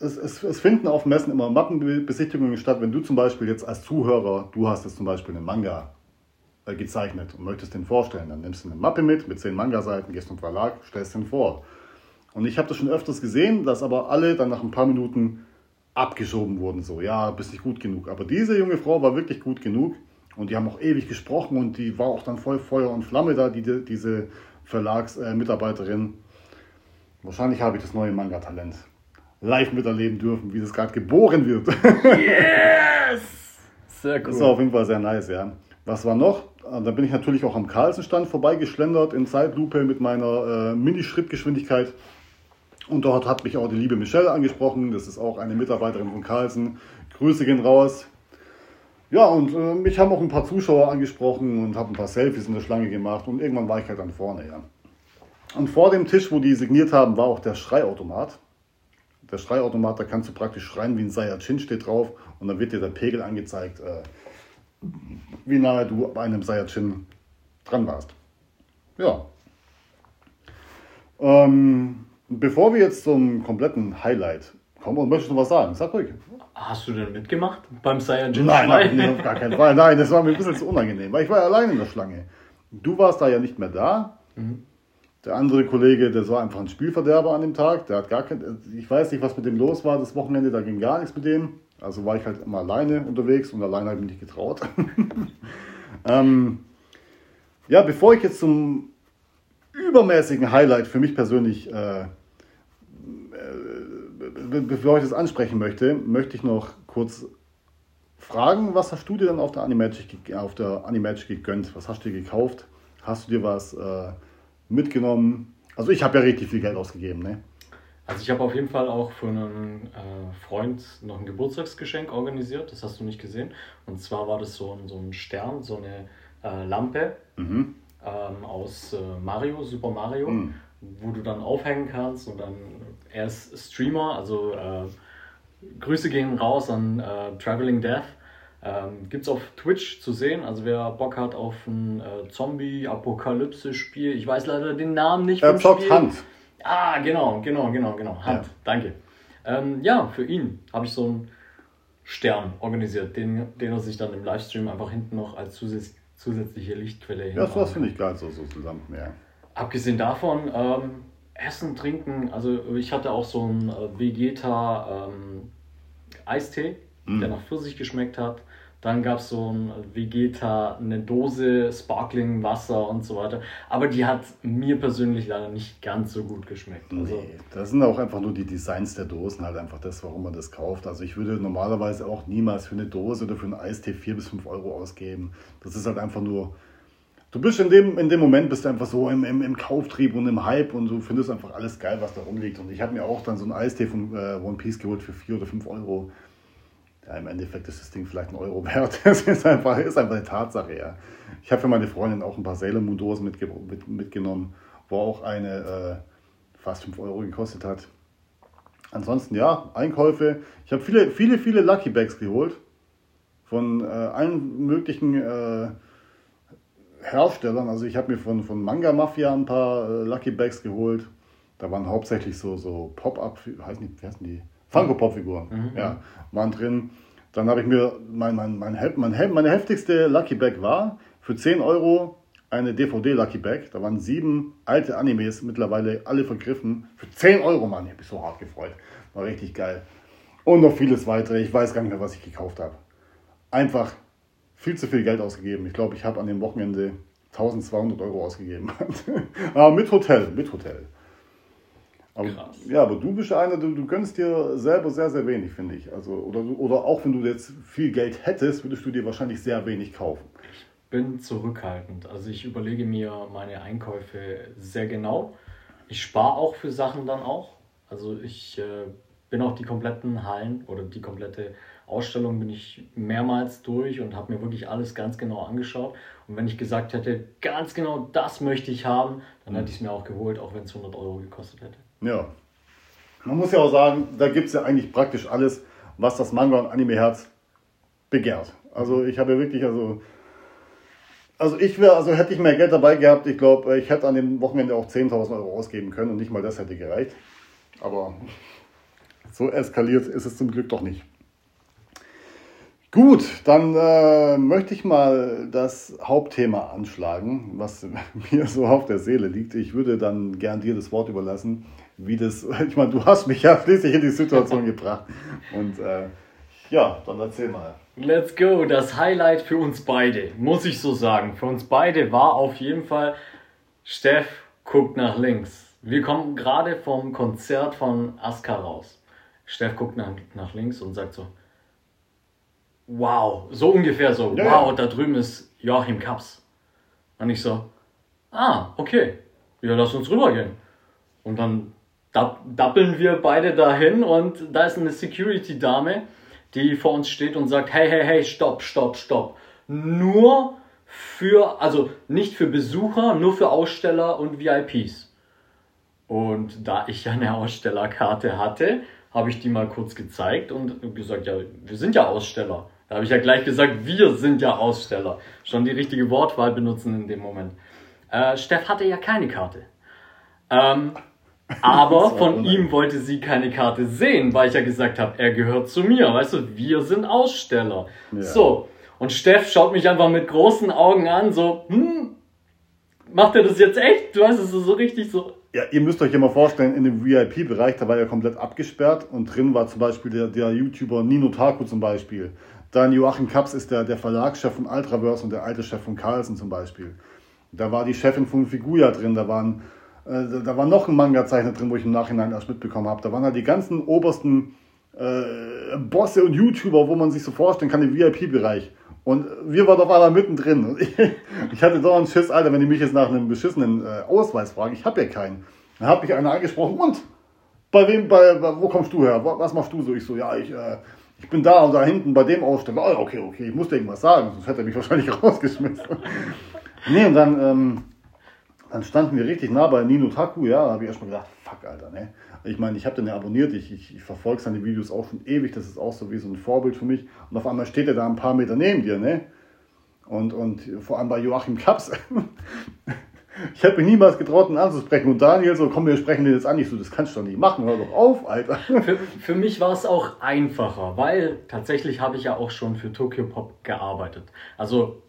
Es, es, es, finden auf Messen immer Mappenbesichtigungen statt. Wenn du zum Beispiel jetzt als Zuhörer, du hast jetzt zum Beispiel einen Manga äh, gezeichnet und möchtest den vorstellen, dann nimmst du eine Mappe mit, mit zehn Manga-Seiten, gehst zum Verlag, stellst den vor. Und ich habe das schon öfters gesehen, dass aber alle dann nach ein paar Minuten abgeschoben wurden. So, ja, bist nicht gut genug. Aber diese junge Frau war wirklich gut genug. Und die haben auch ewig gesprochen und die war auch dann voll Feuer und Flamme da, die, diese Verlagsmitarbeiterin. Äh, Wahrscheinlich habe ich das neue Manga-Talent live miterleben dürfen, wie das gerade geboren wird. Yes! Sehr cool. Das war auf jeden Fall sehr nice, ja. Was war noch? Ah, da bin ich natürlich auch am Carlsenstand vorbeigeschlendert in Zeitlupe mit meiner äh, Mini-Schrittgeschwindigkeit. Und dort hat mich auch die liebe Michelle angesprochen. Das ist auch eine Mitarbeiterin von Carlsen. Grüße gehen raus. Ja, und äh, mich haben auch ein paar Zuschauer angesprochen und habe ein paar Selfies in der Schlange gemacht. Und irgendwann war ich halt dann vorne, ja. Und vor dem Tisch, wo die signiert haben, war auch der Schreiautomat. Der Schreiautomat, da kannst du praktisch schreien wie ein Saiyajin steht drauf. Und dann wird dir der Pegel angezeigt, äh, wie nahe du bei einem Saiyajin dran warst. Ja. Ähm, Bevor wir jetzt zum kompletten Highlight kommen, möchtest du noch was sagen? Sag ruhig. Hast du denn mitgemacht beim Saiyajin Nein, nein, nein, auf gar keinen Fall. Nein, das war mir ein bisschen zu unangenehm, weil ich war ja allein in der Schlange. Du warst da ja nicht mehr da. Mhm. Der andere Kollege, der war einfach ein Spielverderber an dem Tag. Der hat gar kein, ich weiß nicht, was mit dem los war das Wochenende, da ging gar nichts mit dem. Also war ich halt immer alleine unterwegs und alleine habe ich mich nicht getraut. ähm, ja, bevor ich jetzt zum übermäßigen Highlight für mich persönlich, äh, bevor ich das ansprechen möchte, möchte ich noch kurz fragen, was hast du dir dann auf der Animagic, auf der Animagic gegönnt? Was hast du dir gekauft? Hast du dir was äh, mitgenommen? Also ich habe ja richtig viel Geld ausgegeben, ne? Also ich habe auf jeden Fall auch für einen äh, Freund noch ein Geburtstagsgeschenk organisiert, das hast du nicht gesehen. Und zwar war das so ein, so ein Stern, so eine äh, Lampe. Mhm ähm, aus äh, Mario, Super Mario, mhm. Wo du dann aufhängen kannst und dann er ist Streamer, also äh, Grüße gehen raus an äh, Traveling Death. Ähm, Gibt es auf Twitch zu sehen. Also wer Bock hat auf ein äh, Zombie-Apokalypse-Spiel, ich weiß leider den Namen nicht. Er zockt Hand. Ah, genau, genau, genau, genau. Hand, Ja. danke. Ähm, ja, für ihn habe ich so einen Stern organisiert, den, den er sich dann im Livestream einfach hinten noch als zusä- zusätzliche Lichtquelle Ja, hinbauen sowas kann. finde ich geil, so, so zusammen. Ja. Abgesehen davon, ähm, Essen, Trinken, also ich hatte auch so einen äh, Vegeta ähm, Eistee, der nach Pfirsich geschmeckt hat. Dann gab es so ein Vegeta, eine Dose Sparkling Wasser und so weiter. Aber die hat mir persönlich leider nicht ganz so gut geschmeckt. Also, Nee, das sind auch einfach nur die Designs der Dosen, halt einfach das, warum man das kauft. Also ich würde normalerweise auch niemals für eine Dose oder für einen Eistee 4 bis 5 Euro ausgeben. Das ist halt einfach nur. Du bist in dem, in dem Moment bist einfach so im, im, im Kauftrieb und im Hype und du findest einfach alles geil, was da rumliegt. Und ich habe mir auch dann so einen Eistee von äh, One Piece geholt für 4 oder 5 Euro. Ja, im Endeffekt ist das Ding vielleicht ein Euro wert. Das ist einfach, ist einfach eine Tatsache, ja. Ich habe für meine Freundin auch ein paar Sailor Moon Dosen mitge mit, mitgenommen, wo auch eine äh, fast 5 Euro gekostet hat. Ansonsten ja, Einkäufe. Ich habe viele, viele, viele Lucky Bags geholt. Von äh, allen möglichen äh, Herstellern. Also ich habe mir von, von Manga Mafia ein paar äh, Lucky Bags geholt. Da waren hauptsächlich so, so Pop-Up, heißt nicht, wie heißen die? Funko-Pop-Figuren. Ja, waren drin. Dann habe ich mir, mein, mein, mein, mein, meine heftigste Lucky Bag war für 10 Euro eine DVD Lucky Bag. Da waren sieben alte Animes, mittlerweile alle vergriffen. Für 10 Euro, Mann, ich habe mich so hart gefreut. War richtig geil. Und noch vieles weitere. Ich weiß gar nicht mehr, was ich gekauft habe. Einfach viel zu viel Geld ausgegeben. Ich glaube, ich habe an dem Wochenende 1200 Euro ausgegeben. aber mit Hotel, mit Hotel. Aber, Krass. ja, aber du bist einer, du, du gönnst dir selber sehr, sehr wenig, finde ich. Also, oder, oder auch wenn du jetzt viel Geld hättest, würdest du dir wahrscheinlich sehr wenig kaufen. bin zurückhaltend. Also ich überlege mir meine Einkäufe sehr genau. Ich spare auch für Sachen dann auch. Also ich äh, bin auch die kompletten Hallen oder die komplette Ausstellung bin ich mehrmals durch und habe mir wirklich alles ganz genau angeschaut. Und wenn ich gesagt hätte, ganz genau das möchte ich haben, dann hätte ich es mir auch geholt, auch wenn es 100 Euro gekostet hätte. Ja. Man muss ja auch sagen, da gibt es ja eigentlich praktisch alles, was das Manga- und Anime-Herz begehrt. Also ich habe ja wirklich, also, also ich wäre, also hätte ich mehr Geld dabei gehabt, ich glaube, ich hätte an dem Wochenende auch 10.000 Euro ausgeben können und nicht mal das hätte gereicht. Aber so eskaliert ist es zum Glück doch nicht. Gut, dann äh, möchte ich mal das Hauptthema anschlagen, was mir so auf der Seele liegt. Ich würde dann gern dir das Wort überlassen, wie das, ich meine, du hast mich ja schließlich in die Situation gebracht. Und äh, ja, dann erzähl mal. Let's go. Das Highlight für uns beide, muss ich so sagen. Für uns beide war auf jeden Fall, Steff guckt nach links. Wir kommen gerade vom Konzert von Aska raus. Steff guckt nach, nach links und sagt so, wow, so ungefähr so, Ja, wow, ja. da drüben ist Joachim Kaps. Und ich so, ah, okay, ja, lass uns rübergehen. Und dann dapp- dappeln wir beide dahin und da ist eine Security-Dame, die vor uns steht und sagt, hey, hey, hey, stopp, stopp, stopp. Nur für, also nicht für Besucher, nur für Aussteller und VIPs. Und da ich ja eine Ausstellerkarte hatte, habe ich die mal kurz gezeigt und gesagt, ja, wir sind ja Aussteller. Da habe ich ja gleich gesagt, wir sind ja Aussteller. Schon die richtige Wortwahl benutzen in dem Moment. Äh, Steff hatte ja keine Karte. Ähm, aber von unangenehm. ihm wollte sie keine Karte sehen, weil ich ja gesagt habe, er gehört zu mir. Weißt du, wir sind Aussteller. Ja. So. Und Steff schaut mich einfach mit großen Augen an, so, hm, macht er das jetzt echt? Du weißt, es ist so richtig so, Ja, ihr müsst euch ja mal vorstellen, in dem VIP-Bereich, da war ja komplett abgesperrt und drin war zum Beispiel der, der YouTuber Nino Taku zum Beispiel. Dann Joachim Kaps ist der, der Verlagschef von Ultraverse und der alte Chef von Carlsen zum Beispiel. Da war die Chefin von Figuya drin, da waren äh, da war noch ein Manga-Zeichner drin, wo ich im Nachhinein erst mitbekommen habe. Da waren halt die ganzen obersten äh, Bosse und YouTuber, wo man sich so vorstellen kann, im VIP-Bereich. Und wir waren auf einmal mittendrin. Und ich, ich hatte doch einen Schiss, Alter, wenn die mich jetzt nach einem beschissenen äh, Ausweis fragen. Ich habe ja keinen. Dann hat mich einer angesprochen und bei wem, bei, wo kommst du her? Wa- Was machst du so? Ich so, ja, ich, äh, ich bin da und da hinten bei dem Aussteller. Oh, okay, okay, ich musste irgendwas sagen, sonst hätte er mich wahrscheinlich rausgeschmissen. nee, und dann ähm, dann standen wir richtig nah bei Nino Taku, ja, da habe ich erstmal gedacht, fuck, Alter, ne? Ich meine, ich habe den ja abonniert, ich, ich, ich verfolge seine Videos auch schon ewig, das ist auch so wie so ein Vorbild für mich. Und auf einmal steht er da ein paar Meter neben dir, ne? Und, und vor allem bei Joachim Kaps. ich habe mir niemals getraut, ihn anzusprechen. Und Daniel so, komm, wir sprechen den jetzt an. Ich so, das kannst du doch nicht machen, hör doch auf, Alter. Für, für mich war es auch einfacher, weil tatsächlich habe ich ja auch schon für Tokyo Pop gearbeitet. Also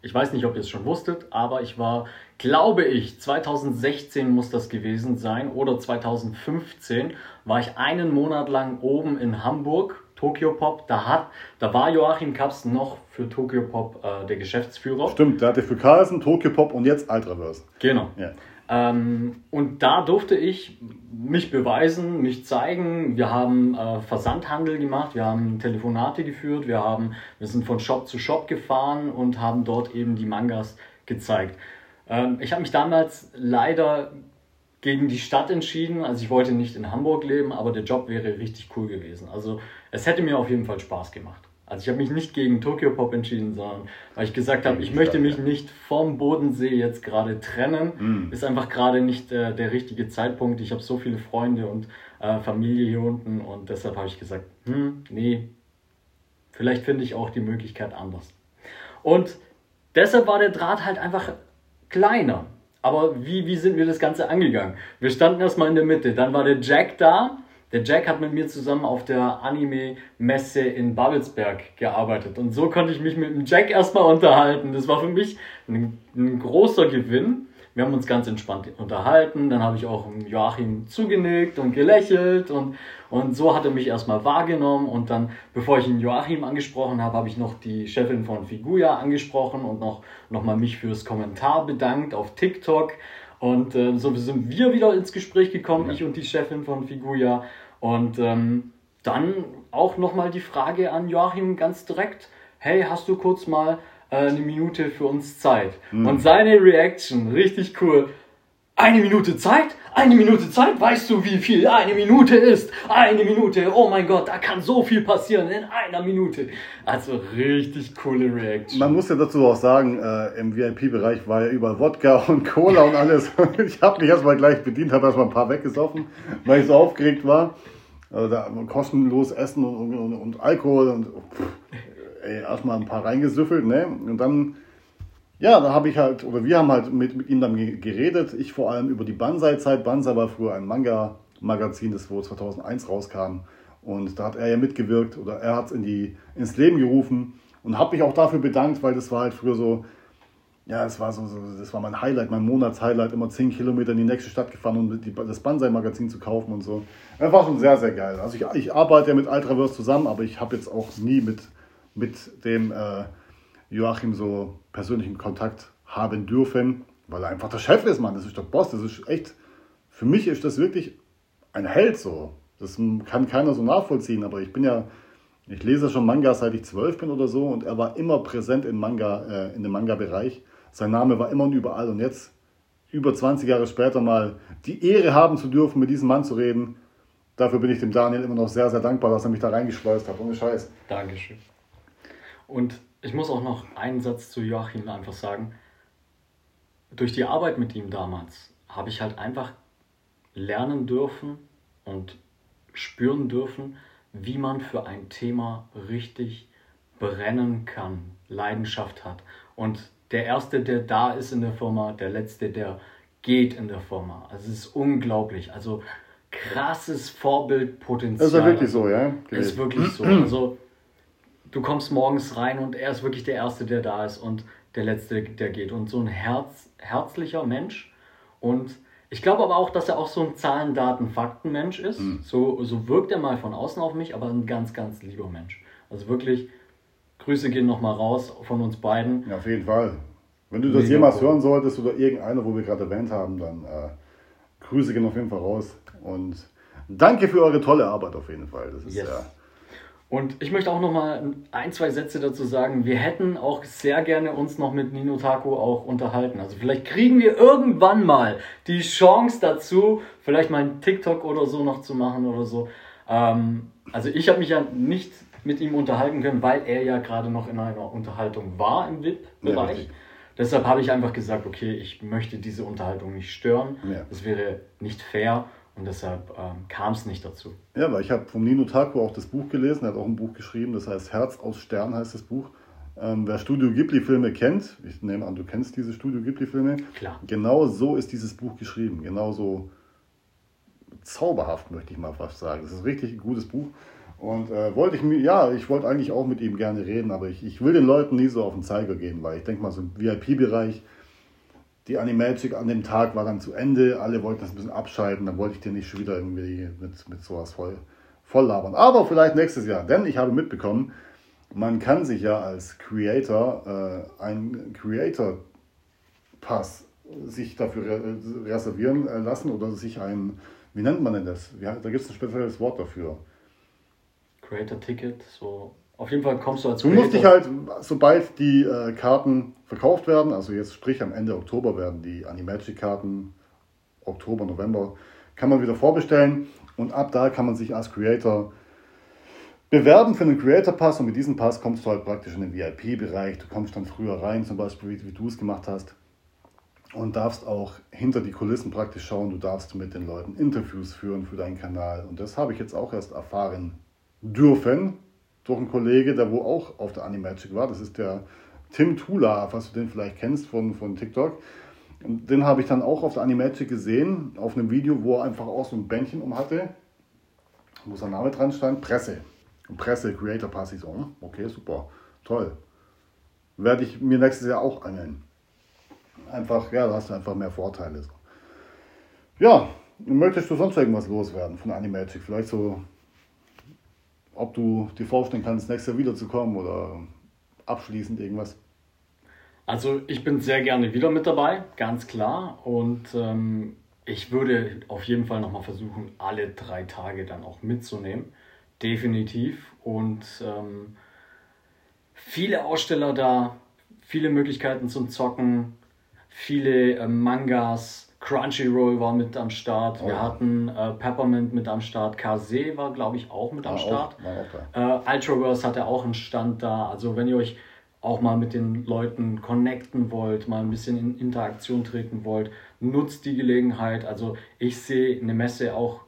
ich weiß nicht, ob ihr es schon wusstet, aber ich war, glaube ich, 2016 muss das gewesen sein oder 2015 war ich einen Monat lang oben in Hamburg, Tokyo Pop. Da, hat, da war Joachim Kaps noch für Tokyo Pop äh, der Geschäftsführer. Stimmt, der hatte für Carlsen, Tokyo Pop und jetzt Ultraverse. Genau. Ja. Ähm, und da durfte ich mich beweisen, mich zeigen. Wir haben äh, Versandhandel gemacht, wir haben Telefonate geführt, wir, haben, wir sind von Shop zu Shop gefahren und haben dort eben die Mangas gezeigt. Ähm, ich habe mich damals leider gegen die Stadt entschieden. Also ich wollte nicht in Hamburg leben, aber der Job wäre richtig cool gewesen. Also es hätte mir auf jeden Fall Spaß gemacht. Also ich habe mich nicht gegen Tokyo Pop entschieden, sondern weil ich gesagt habe, ich möchte mich nicht vom Bodensee jetzt gerade trennen. Mm. Ist einfach gerade nicht äh, der richtige Zeitpunkt. Ich habe so viele Freunde und äh, Familie hier unten und deshalb habe ich gesagt, hm, nee, vielleicht finde ich auch die Möglichkeit anders. Und deshalb war der Draht halt einfach kleiner. Aber wie, wie sind wir das Ganze angegangen? Wir standen erstmal in der Mitte, dann war der Jack da der Jack hat mit mir zusammen auf der Anime-Messe in Babelsberg gearbeitet. Und so konnte ich mich mit dem Jack erstmal unterhalten. Das war für mich ein, ein großer Gewinn. Wir haben uns ganz entspannt unterhalten. Dann habe ich auch Joachim zugenickt und gelächelt. Und, und so hat er mich erstmal wahrgenommen. Und dann, bevor ich ihn Joachim angesprochen habe, habe ich noch die Chefin von Figuya angesprochen und noch, noch mal mich fürs Kommentar bedankt auf TikTok. Und äh, so sind wir wieder ins Gespräch gekommen, ja. ich und die Chefin von Figuya. Und ähm, dann auch nochmal die Frage an Joachim ganz direkt, hey, hast du kurz mal äh, eine Minute für uns Zeit? Mhm. Und seine Reaction, richtig cool. Eine Minute Zeit? Eine Minute Zeit? Weißt du, wie viel eine Minute ist? Eine Minute, oh mein Gott, da kann so viel passieren in einer Minute. Also richtig coole Reaction. Man muss ja dazu auch sagen, äh, im VIP-Bereich war ja überall Wodka und Cola und alles. ich habe mich erstmal gleich bedient, habe erstmal ein paar weggesoffen, weil ich so aufgeregt war. Also da kostenlos Essen und, und, und Alkohol und pff, ey, erstmal ein paar reingesüffelt, ne? Und dann, ja, da habe ich halt, oder wir haben halt mit, mit ihm dann geredet. Ich vor allem über die Banzai-Zeit. Banzai war früher ein Manga-Magazin, das wo 2001 rauskam. Und da hat er ja mitgewirkt oder er hat es in ins Leben gerufen und habe mich auch dafür bedankt, weil das war halt früher so, ja, es war so, so, das war mein Highlight, mein Monatshighlight, immer 10 Kilometer in die nächste Stadt gefahren, um die, das Banzai-Magazin zu kaufen und so. Das war schon sehr, sehr geil. Also ich, ich arbeite ja mit Ultraverse zusammen, aber ich habe jetzt auch nie mit, mit dem äh, Joachim so persönlichen Kontakt haben dürfen, weil er einfach der Chef ist, Mann. Das ist der Boss. Das ist echt, für mich ist das wirklich ein Held so. Das kann keiner so nachvollziehen, aber ich bin ja, ich lese schon Manga seit ich zwölf bin oder so und er war immer präsent in Manga, äh, in dem Manga-Bereich. Sein Name war immer und überall und jetzt, über 20 Jahre später mal, die Ehre haben zu dürfen, mit diesem Mann zu reden. Dafür bin ich dem Daniel immer noch sehr, sehr dankbar, dass er mich da reingeschleust hat. Ohne Scheiß. Dankeschön. Und ich muss auch noch einen Satz zu Joachim einfach sagen. Durch die Arbeit mit ihm damals habe ich halt einfach lernen dürfen und spüren dürfen, wie man für ein Thema richtig brennen kann, Leidenschaft hat. Und der Erste, der da ist in der Firma, der Letzte, der geht in der Firma. Also es ist unglaublich. Also krasses Vorbildpotenzial. Das ist ja wirklich so, ja? Ist wirklich so. Also du kommst morgens rein und er ist wirklich der Erste, der da ist und der Letzte, der geht. Und so ein Herz, herzlicher Mensch. Und ich glaube aber auch, dass er auch so ein Zahlen, Daten, Fakten-Mensch ist. Mhm. So, so wirkt er mal von außen auf mich, aber ein ganz, ganz lieber Mensch. Also wirklich Grüße gehen nochmal raus von uns beiden. Ja, auf jeden Fall. Wenn du das Mega jemals cool. hören solltest oder irgendeiner, wo wir gerade erwähnt haben, dann äh, Grüße gehen auf jeden Fall raus. Und danke für eure tolle Arbeit auf jeden Fall. Das ist yes. ja. Und ich möchte auch noch mal ein, zwei Sätze dazu sagen. Wir hätten auch sehr gerne uns noch mit Nino Taco auch unterhalten. Also vielleicht kriegen wir irgendwann mal die Chance dazu, vielleicht mal einen TikTok oder so noch zu machen oder so. Ähm, also ich habe mich ja nicht mit ihm unterhalten können, weil er ja gerade noch in einer Unterhaltung war im VIP-Bereich. Ja, Deshalb habe ich einfach gesagt, okay, ich möchte diese Unterhaltung nicht stören. Ja. Das wäre nicht fair und deshalb ähm, kam es nicht dazu. Ja, weil ich habe vom Nino Taku auch das Buch gelesen, er hat auch ein Buch geschrieben, das heißt Herz aus Stern heißt das Buch. Ähm, wer Studio Ghibli-Filme kennt, ich nehme an, du kennst diese Studio Ghibli-Filme. Klar. Genau so ist dieses Buch geschrieben. Genauso zauberhaft, möchte ich mal fast sagen. Das ist richtig ein gutes Buch. Und äh, wollte ich mir, ja, ich wollte eigentlich auch mit ihm gerne reden, aber ich, ich will den Leuten nie so auf den Zeiger gehen, weil ich denke mal, so im VIP-Bereich, die Animagic an dem Tag war dann zu Ende, alle wollten das ein bisschen abschalten, dann wollte ich dir nicht schon wieder irgendwie mit, mit sowas voll, voll labern. Aber vielleicht nächstes Jahr, denn ich habe mitbekommen, man kann sich ja als Creator äh, einen Creator-Pass sich dafür re reservieren äh, lassen oder sich ein, wie nennt man denn das? Ja, da gibt es ein spezielles Wort dafür. Creator Ticket, so. Auf jeden Fall kommst du als Du musst dich halt, sobald die äh, Karten verkauft werden, also jetzt sprich am Ende Oktober werden die Animagic-Karten, Oktober, November, kann man wieder vorbestellen. Und ab da kann man sich als Creator bewerben für einen Creator Pass. Und mit diesem Pass kommst du halt praktisch in den VIP-Bereich. Du kommst dann früher rein, zum Beispiel wie, wie du es gemacht hast. Und darfst auch hinter die Kulissen praktisch schauen. Du darfst mit den Leuten Interviews führen für deinen Kanal. Und das habe ich jetzt auch erst erfahren dürfen durch einen Kollege, der wo auch auf der Animagic war. Das ist der Tim Tula, falls du den vielleicht kennst von, von TikTok. Und den habe ich dann auch auf der Animagic gesehen, auf einem Video, wo er einfach auch so ein Bändchen um hatte, wo sein Name dran stand, Presse. Presse, Creator Pass. Ich so, okay, super, toll. Werde ich mir nächstes Jahr auch angeln. Einfach, ja, da hast du einfach mehr Vorteile. Ja, möchtest du sonst irgendwas loswerden von Animagic? Vielleicht so ob du dir vorstellen kannst, nächstes Jahr wiederzukommen oder abschließend irgendwas? Also ich bin sehr gerne wieder mit dabei, ganz klar. Und ähm, ich würde auf jeden Fall nochmal versuchen, alle drei Tage dann auch mitzunehmen. Definitiv. Und ähm, viele Aussteller da, viele Möglichkeiten zum Zocken, viele äh, Mangas, Crunchyroll war mit am Start. Oh. Wir hatten äh, Peppermint mit am Start. Kase war, glaube ich, auch mit am war Start. Auch, äh, Ultraverse hatte auch einen Stand da. Also, wenn ihr euch auch mal mit den Leuten connecten wollt, mal ein bisschen in Interaktion treten wollt, nutzt die Gelegenheit. Also, ich sehe eine Messe auch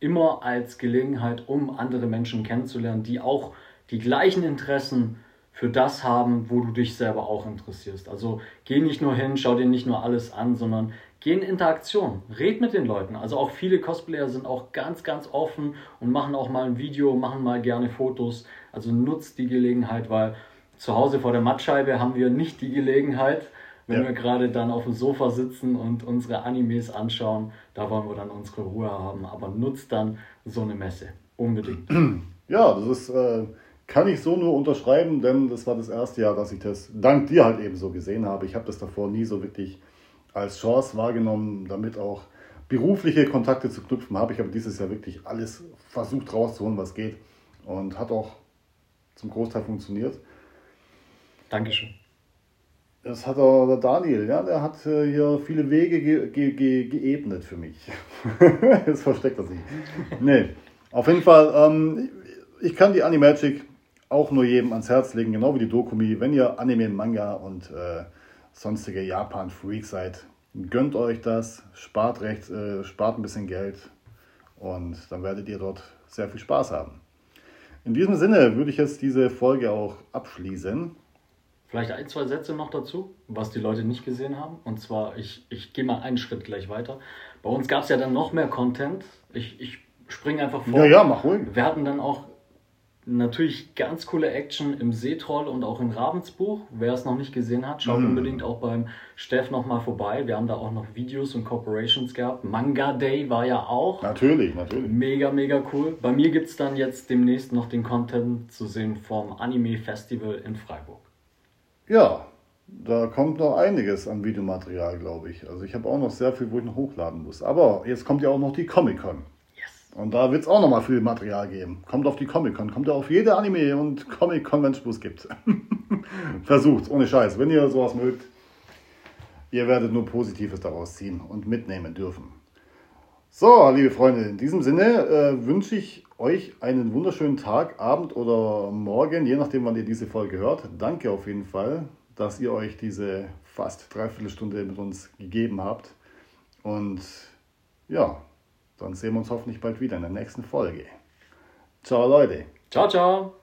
immer als Gelegenheit, um andere Menschen kennenzulernen, die auch die gleichen Interessen für das haben, wo du dich selber auch interessierst. Also geh nicht nur hin, schau dir nicht nur alles an, sondern geh in Interaktion, red mit den Leuten. Also auch viele Cosplayer sind auch ganz, ganz offen und machen auch mal ein Video, machen mal gerne Fotos. Also nutzt die Gelegenheit, weil zu Hause vor der Mattscheibe haben wir nicht die Gelegenheit, wenn ja. wir gerade dann auf dem Sofa sitzen und unsere Animes anschauen, da wollen wir dann unsere Ruhe haben. Aber nutzt dann so eine Messe. Unbedingt. Ja, das ist, äh, kann ich so nur unterschreiben, denn das war das erste Jahr, dass ich das dank dir halt eben so gesehen habe. Ich habe das davor nie so wirklich als Chance wahrgenommen, damit auch berufliche Kontakte zu knüpfen. Habe ich aber dieses Jahr wirklich alles versucht rauszuholen, was geht. Und hat auch zum Großteil funktioniert. Dankeschön. Das hat auch der Daniel, ja, der hat äh, hier viele Wege ge ge ge geebnet für mich. Jetzt versteckt er sich. Nee, auf jeden Fall, ähm, ich kann die Animagic auch nur jedem ans Herz legen, genau wie die Dokumi. Wenn ihr Anime, Manga und äh, sonstige Japan-Freak seid, gönnt euch das, spart, recht, äh, spart ein bisschen Geld und dann werdet ihr dort sehr viel Spaß haben. In diesem Sinne würde ich jetzt diese Folge auch abschließen. Vielleicht ein, zwei Sätze noch dazu, was die Leute nicht gesehen haben. Und zwar, ich, ich gehe mal einen Schritt gleich weiter. Bei uns gab es ja dann noch mehr Content. Ich, ich springe einfach vor. Ja, ja, mach ruhig. Wir hatten dann auch Natürlich ganz coole Action im Seetroll und auch im Ravensbuch. Wer es noch nicht gesehen hat, schaut mm. unbedingt auch beim Steff nochmal vorbei. Wir haben da auch noch Videos und Corporations gehabt. Manga Day war ja auch. Natürlich, natürlich. Mega, mega cool. Bei mir gibt es dann jetzt demnächst noch den Content zu sehen vom Anime Festival in Freiburg. Ja, da kommt noch einiges an Videomaterial, glaube ich. Also ich habe auch noch sehr viel, wo ich noch hochladen muss. Aber jetzt kommt ja auch noch die Comic-Con. Und da wird es auch nochmal viel Material geben. Kommt auf die Comic-Con, kommt auf jede Anime- und Comic-Convention, wo es gibt. Versucht, ohne Scheiß. Wenn ihr sowas mögt, ihr werdet nur Positives daraus ziehen und mitnehmen dürfen. So, liebe Freunde, in diesem Sinne äh, wünsche ich euch einen wunderschönen Tag, Abend oder Morgen, je nachdem, wann ihr diese Folge hört. Danke auf jeden Fall, dass ihr euch diese fast dreiviertel Stunde mit uns gegeben habt. Und ja, dann sehen wir uns hoffentlich bald wieder in der nächsten Folge. Ciao Leute. Ciao, ciao.